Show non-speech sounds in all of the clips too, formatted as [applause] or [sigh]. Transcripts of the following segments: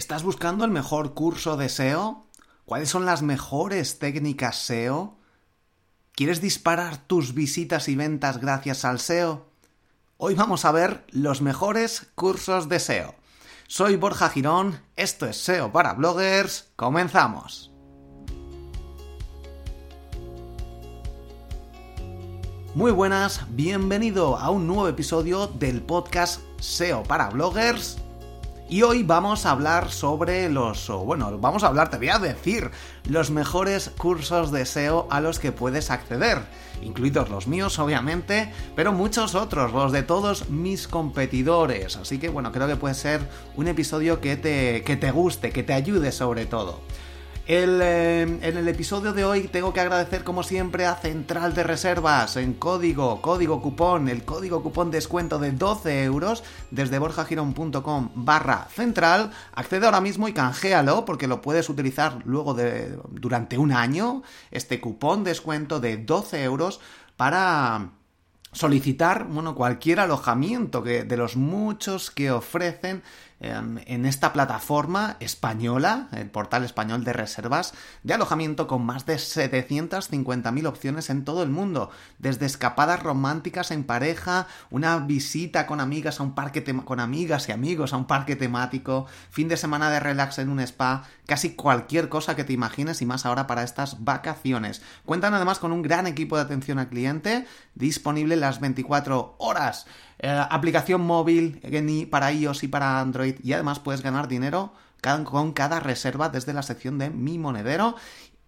¿Estás buscando el mejor curso de SEO? ¿Cuáles son las mejores técnicas SEO? ¿Quieres disparar tus visitas y ventas gracias al SEO? Hoy vamos a ver los mejores cursos de SEO. Soy Borja Girón, esto es SEO para bloggers, comenzamos. Muy buenas, bienvenido a un nuevo episodio del podcast SEO para bloggers y hoy vamos a hablar sobre los, bueno, vamos a hablar, te voy a decir, los mejores cursos de SEO a los que puedes acceder, incluidos los míos, obviamente, pero muchos otros, los de todos mis competidores. Así que, bueno, creo que puede ser un episodio que te, que te guste, que te ayude sobre todo. Eh, en el episodio de hoy tengo que agradecer como siempre a Central de Reservas en código, código cupón, el código cupón descuento de 12 euros desde borjagirón.com barra central. Accede ahora mismo y canjealo porque lo puedes utilizar luego de, durante un año, este cupón descuento de 12 euros para solicitar, bueno, cualquier alojamiento que, de los muchos que ofrecen en esta plataforma española, el portal español de reservas de alojamiento con más de 750.000 opciones en todo el mundo, desde escapadas románticas en pareja, una visita con amigas a un parque con amigas y amigos a un parque temático, fin de semana de relax en un spa, casi cualquier cosa que te imagines y más ahora para estas vacaciones. Cuentan además con un gran equipo de atención al cliente disponible las 24 horas. Eh, aplicación móvil para iOS y para Android y además puedes ganar dinero con cada reserva desde la sección de Mi Monedero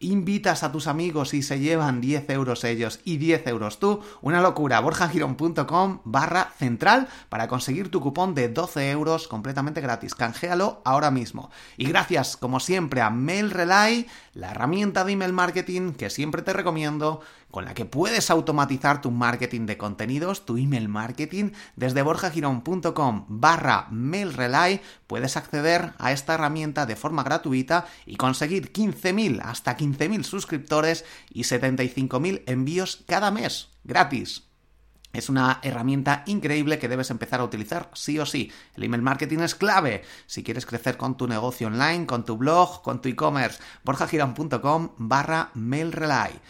invitas a tus amigos y se llevan 10 euros ellos y 10 euros tú. Una locura. borjagirón.com barra central para conseguir tu cupón de 12 euros completamente gratis. Canjealo ahora mismo. Y gracias, como siempre, a MailRelay, la herramienta de email marketing que siempre te recomiendo con la que puedes automatizar tu marketing de contenidos, tu email marketing. Desde borjagirón.com barra mailrelay puedes acceder a esta herramienta de forma gratuita y conseguir 15.000 hasta 15.000 suscriptores y 75.000 envíos cada mes, gratis. Es una herramienta increíble que debes empezar a utilizar sí o sí. El email marketing es clave si quieres crecer con tu negocio online, con tu blog, con tu e-commerce. borjagirón.com barra mailrelay.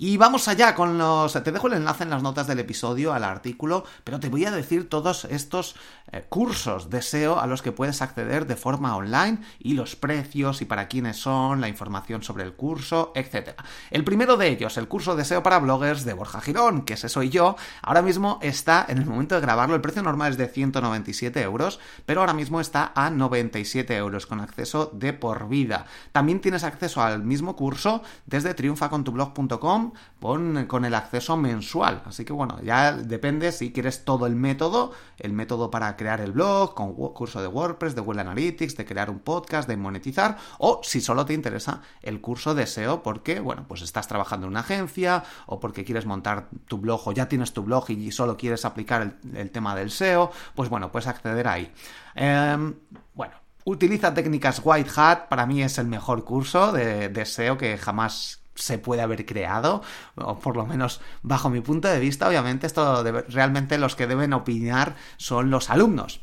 Y vamos allá con los... Te dejo el enlace en las notas del episodio al artículo, pero te voy a decir todos estos eh, cursos de SEO a los que puedes acceder de forma online y los precios y para quiénes son, la información sobre el curso, etc. El primero de ellos, el curso de SEO para bloggers de Borja Girón, que ese soy yo, ahora mismo está, en el momento de grabarlo, el precio normal es de 197 euros, pero ahora mismo está a 97 euros con acceso de por vida. También tienes acceso al mismo curso desde triunfacontublog.com con, el acceso mensual. Así que bueno, ya depende si quieres todo el método, el método para crear el blog, con curso de WordPress, de Google Analytics, de crear un podcast, de monetizar, o si solo te interesa el curso de SEO porque, bueno, pues estás trabajando en una agencia o porque quieres montar tu blog o ya tienes tu blog y solo quieres aplicar el, tema del SEO, pues bueno, puedes acceder ahí. Em, bueno, Utiliza técnicas White Hat, para mí es el mejor curso de, de SEO que jamás se puede haber creado, o por lo menos bajo mi punto de vista, obviamente esto realmente los que deben opinar son los alumnos.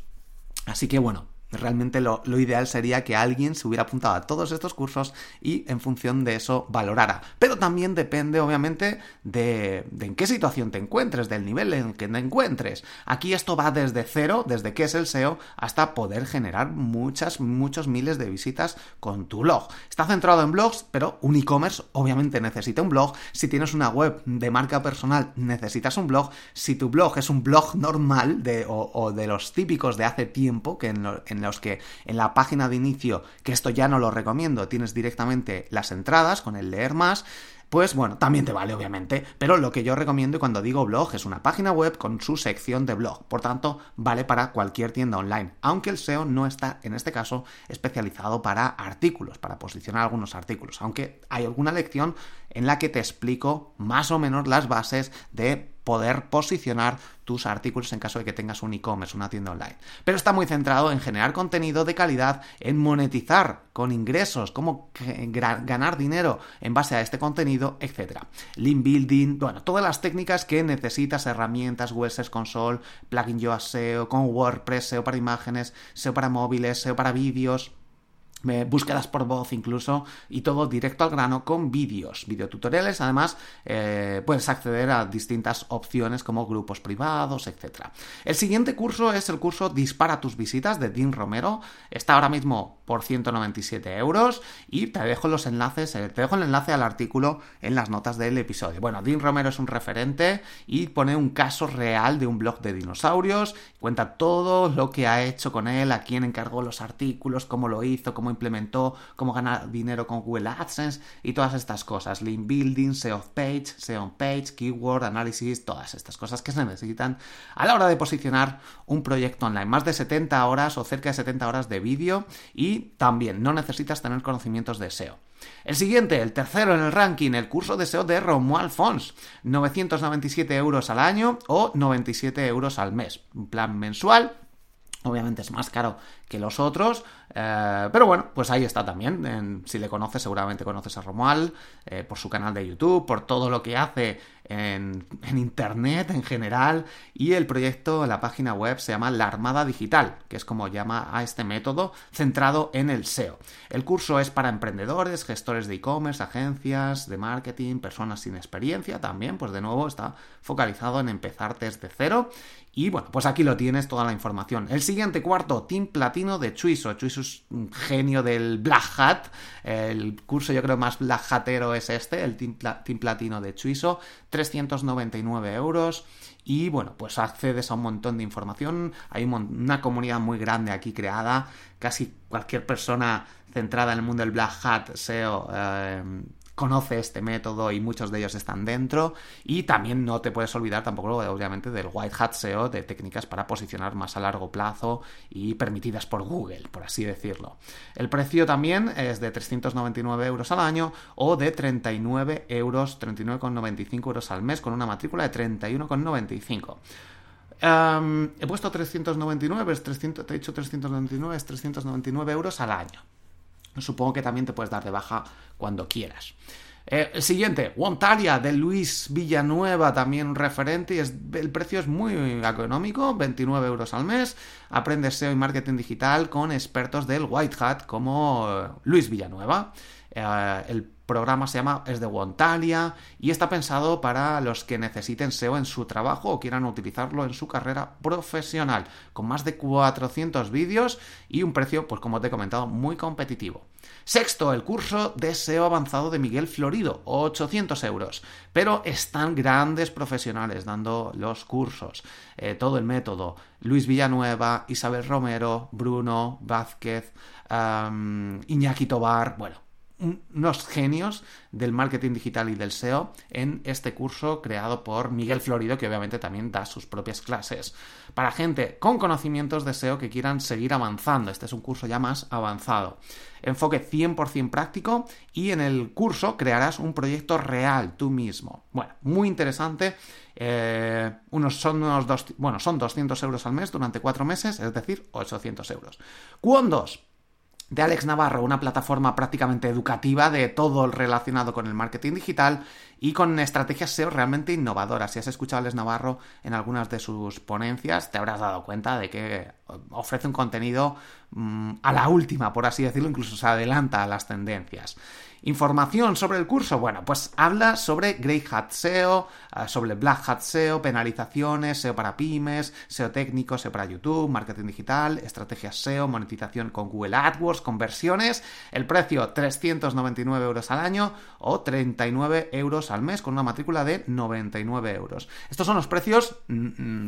Así que bueno, Realmente lo, ideal sería que alguien se hubiera apuntado a todos estos cursos y en función de eso valorara. Pero también depende, obviamente, de, en qué situación te encuentres, del nivel en que te encuentres. Aquí esto va desde cero, desde qué es el SEO, hasta poder generar muchas, muchos miles de visitas con tu blog. Está centrado en blogs, pero un e-commerce obviamente necesita un blog. Si tienes una web de marca personal, necesitas un blog. Si tu blog es un blog normal de, o, de los típicos de hace tiempo, que en, en que en la página de inicio, que esto ya no lo recomiendo, tienes directamente las entradas con el leer más, pues bueno, también te vale obviamente, pero lo que yo recomiendo cuando digo blog es una página web con su sección de blog, por tanto vale para cualquier tienda online, aunque el SEO no está en este caso especializado para artículos, para posicionar algunos artículos, aunque hay alguna lección en la que te explico más o menos las bases de poder posicionar tus artículos en caso de que tengas un e-commerce, una tienda online. Pero está muy centrado en generar contenido de calidad, en monetizar con ingresos, cómo ganar dinero en base a este contenido, etc. Link building, bueno, todas las técnicas que necesitas, herramientas, web console, plugin Yoast SEO, con WordPress, SEO para imágenes, SEO para móviles, SEO para vídeos, búsquedas por voz incluso y todo directo al grano con vídeos, videotutoriales, además eh, puedes acceder a distintas opciones como grupos privados, etc. El siguiente curso es el curso Dispara tus visitas de Dean Romero, está ahora mismo por 197 euros y te dejo los enlaces, eh, te dejo el enlace al artículo en las notas del episodio. Bueno, Dean Romero es un referente y pone un caso real de un blog de dinosaurios, cuenta todo lo que ha hecho con él, a quién encargó los artículos, cómo lo hizo, cómo implementó, cómo ganar dinero con Google AdSense y todas estas cosas. Link building, SEO page, SEO page, keyword analysis, todas estas cosas que se necesitan a la hora de posicionar un proyecto online. Más de 70 horas o cerca de 70 horas de vídeo y también no necesitas tener conocimientos de SEO. El siguiente, el tercero en el ranking, el curso de SEO de Romuald Fons. 997 euros al año o 97 euros al mes. Un plan mensual Obviamente es más caro que los otros, eh, pero bueno, pues ahí está también. si le conoces, seguramente conoces a Romual eh, por su canal de YouTube, por todo lo que hace en, Internet en general. Y el proyecto, la página web se llama La Armada Digital, que es como llama a este método centrado en el SEO. El curso es para emprendedores, gestores de e-commerce, agencias de marketing, personas sin experiencia también, pues de nuevo está focalizado en empezar desde cero y bueno, pues aquí lo tienes, toda la información. El siguiente cuarto, Team Platino de Chuiso. Chuiso genio del Black Hat. El curso yo creo más Black Hatero es este, el Team, Platino de Chuiso. 399 euros. Y bueno, pues accedes a un montón de información. Hay una comunidad muy grande aquí creada. Casi cualquier persona centrada en el mundo del Black Hat SEO eh, conoce este método y muchos de ellos están dentro. Y también no te puedes olvidar tampoco, obviamente, del White Hat SEO, de técnicas para posicionar más a largo plazo y permitidas por Google, por así decirlo. El precio también es de 399 euros al año o de 39 euros, 39,95 euros al mes con una matrícula de 31,95. he puesto 399, es 300, te he dicho 399, es 399 euros al año. Supongo que también te puedes dar de baja cuando quieras. Eh, el siguiente, Wontaria de Luis Villanueva, también referente. Y el precio es muy económico, 29 euros al mes. Aprende SEO y marketing digital con expertos del White Hat como eh, Luis Villanueva. Eh, el programa se llama Es de Wontalia y está pensado para los que necesiten SEO en su trabajo o quieran utilizarlo en su carrera profesional, con más de 400 vídeos y un precio, pues como te he comentado, muy competitivo. Sexto, el curso de SEO avanzado de Miguel Florido, 800 euros. Pero están grandes profesionales dando los cursos, eh, todo el método. Luis Villanueva, Isabel Romero, Bruno Vázquez, Iñaki Tobar, bueno, unos genios del marketing digital y del SEO en este curso creado por Miguel Florido, que obviamente también da sus propias clases. Para gente con conocimientos de SEO que quieran seguir avanzando. Este es un curso ya más avanzado. Enfoque 100% práctico y en el curso crearás un proyecto real tú mismo. Bueno, muy interesante. Eh, unos son unos dos, bueno, son 200 euros al mes durante cuatro meses, es decir, 800 euros. ¿Cuántos? De Alex Navarro, una plataforma prácticamente educativa de todo el relacionado con el marketing digital y con estrategias SEO realmente innovadoras. Si has escuchado a Alex Navarro en algunas de sus ponencias, te habrás dado cuenta de que ofrece un contenido mm, a la última, por así decirlo, incluso se adelanta a las tendencias. Información sobre el curso, bueno, pues habla sobre Grey Hat SEO, eh, sobre Black Hat SEO, penalizaciones, SEO para pymes, SEO técnico, SEO para YouTube, marketing digital, estrategias SEO, monetización con Google AdWords, conversiones, el precio 399 euros al año o 39 euros al mes con una matrícula de 99 euros. Estos son los precios mm,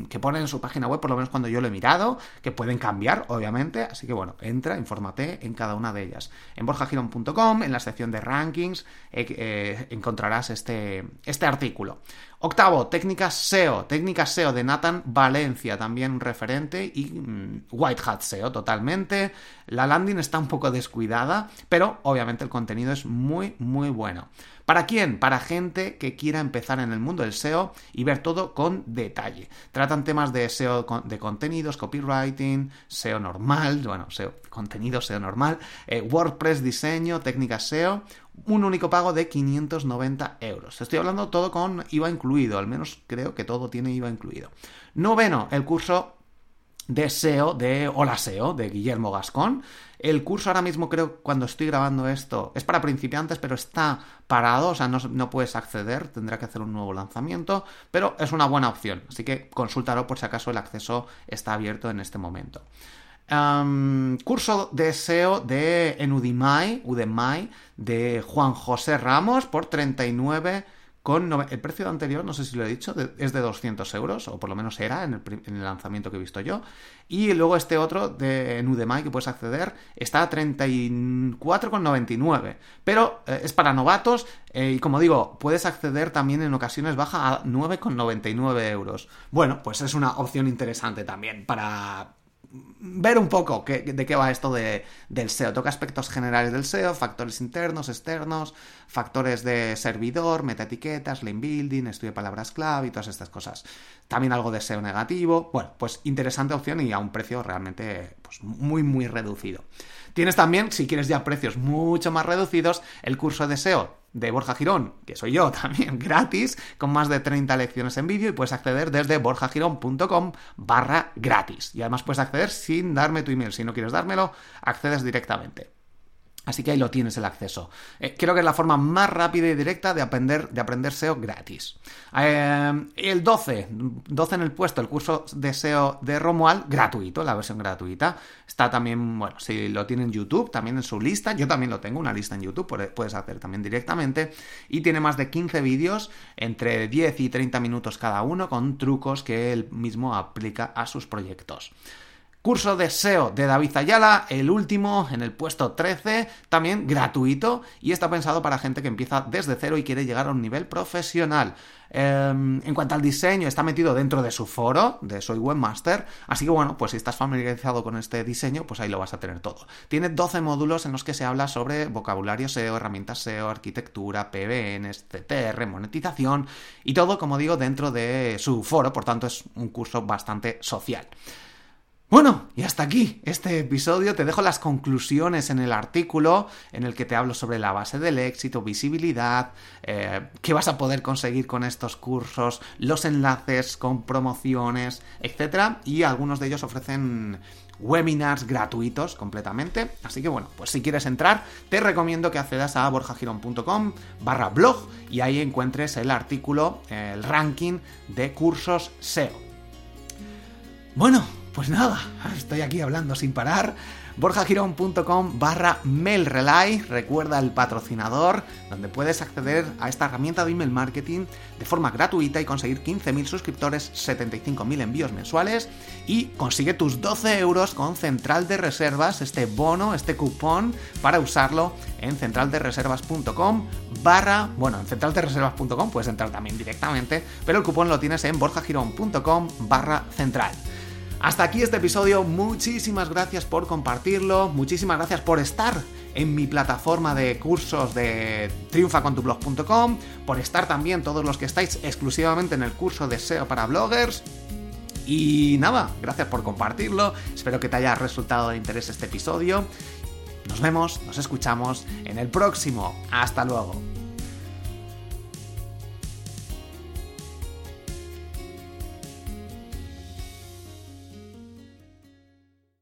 mm, que ponen en su página web, por lo menos cuando yo lo he mirado, que pueden cambiar, obviamente, así que bueno, entra, infórmate en cada una de ellas. En borjagirón.com, en la sección de rankings, eh, eh, encontrarás este, este artículo. Octavo, técnicas SEO. Técnicas SEO de Nathan Valencia, también un referente, y mm, White Hat SEO totalmente. La landing está un poco descuidada, pero obviamente el contenido es muy, muy bueno. ¿Para quién? Para gente que quiera empezar en el mundo del SEO y ver todo con detalle. Tratan temas de SEO de contenidos, copywriting, SEO normal, bueno, SEO, contenido SEO normal, eh, WordPress diseño, técnicas SEO, un único pago de 590 euros. Estoy hablando todo con IVA incluido, al menos creo que todo tiene IVA incluido. Noveno, el curso de SEO de Hola SEO de Guillermo Gascón. El curso ahora mismo creo cuando estoy grabando esto es para principiantes, pero está parado, o sea, no, puedes acceder, tendrá que hacer un nuevo lanzamiento, pero es una buena opción, así que consúltalo por si acaso el acceso está abierto en este momento. curso de SEO de en Udemy, Udemy de Juan José Ramos por 39 el precio anterior, no sé si lo he dicho, es de 200 euros, o por lo menos era en el, lanzamiento que he visto yo. Y luego este otro de Udemy que puedes acceder está a 34,99. Pero eh, es para novatos eh, y como digo, puedes acceder también en ocasiones baja a 9,99 euros. Bueno, pues es una opción interesante también para ver un poco de qué va esto de, del SEO. Toca aspectos generales del SEO, factores internos, externos, factores de servidor, metaetiquetas, link building, estudio de palabras clave y todas estas cosas. También algo de SEO negativo. Bueno, pues interesante opción y a un precio realmente pues, muy, muy reducido. Tienes también, si quieres ya precios mucho más reducidos, el curso de SEO de Borja Girón, que soy yo [laughs] también, gratis, con más de 30 lecciones en vídeo y puedes acceder desde borjagirón.com barra gratis. Y además puedes acceder sin darme tu email. Si no quieres dármelo, accedes directamente. Así que ahí lo tienes el acceso. Eh, creo que es la forma más rápida y directa de aprender, de aprender SEO gratis. Eh, el 12, 12 en el puesto, el curso de SEO de Romual, gratuito, la versión gratuita. Está también, bueno, si lo tiene en YouTube, también en su lista. Yo también lo tengo, una lista en YouTube, puedes hacer también directamente. Y tiene más de 15 vídeos, entre 10 y 30 minutos cada uno, con trucos que él mismo aplica a sus proyectos. Curso de SEO de David Ayala, el último en el puesto 13, también gratuito y está pensado para gente que empieza desde cero y quiere llegar a un nivel profesional. Em, en cuanto al diseño, está metido dentro de su foro, de Soy Webmaster, así que bueno, pues si estás familiarizado con este diseño, pues ahí lo vas a tener todo. Tiene 12 módulos en los que se habla sobre vocabulario SEO, herramientas SEO, arquitectura, PBNs, CTR, monetización y todo, como digo, dentro de su foro, por tanto es un curso bastante social. Bueno, y hasta aquí este episodio. Te dejo las conclusiones en el artículo en el que te hablo sobre la base del éxito, visibilidad, eh, qué vas a poder conseguir con estos cursos, los enlaces con promociones, etc. Y algunos de ellos ofrecen webinars gratuitos completamente. Así que bueno, pues si quieres entrar, te recomiendo que accedas a borjagirón.com barra blog y ahí encuentres el artículo, el ranking de cursos SEO. Bueno, pues nada, estoy aquí hablando sin parar. borjagirón.com barra mailrelay, recuerda el patrocinador, donde puedes acceder a esta herramienta de email marketing de forma gratuita y conseguir 15.000 suscriptores, 75.000 envíos mensuales y consigue tus 12 euros con Central de Reservas, este bono, este cupón, para usarlo en centraldereservas.com barra, bueno, en centraldereservas.com puedes entrar también directamente, pero el cupón lo tienes en borjagirón.com barra central. Hasta aquí este episodio, muchísimas gracias por compartirlo, muchísimas gracias por estar en mi plataforma de cursos de triunfacontublog.com, por estar también todos los que estáis exclusivamente en el curso de SEO para bloggers. Y nada, gracias por compartirlo, espero que te haya resultado de interés este episodio. Nos vemos, nos escuchamos en el próximo. Hasta luego.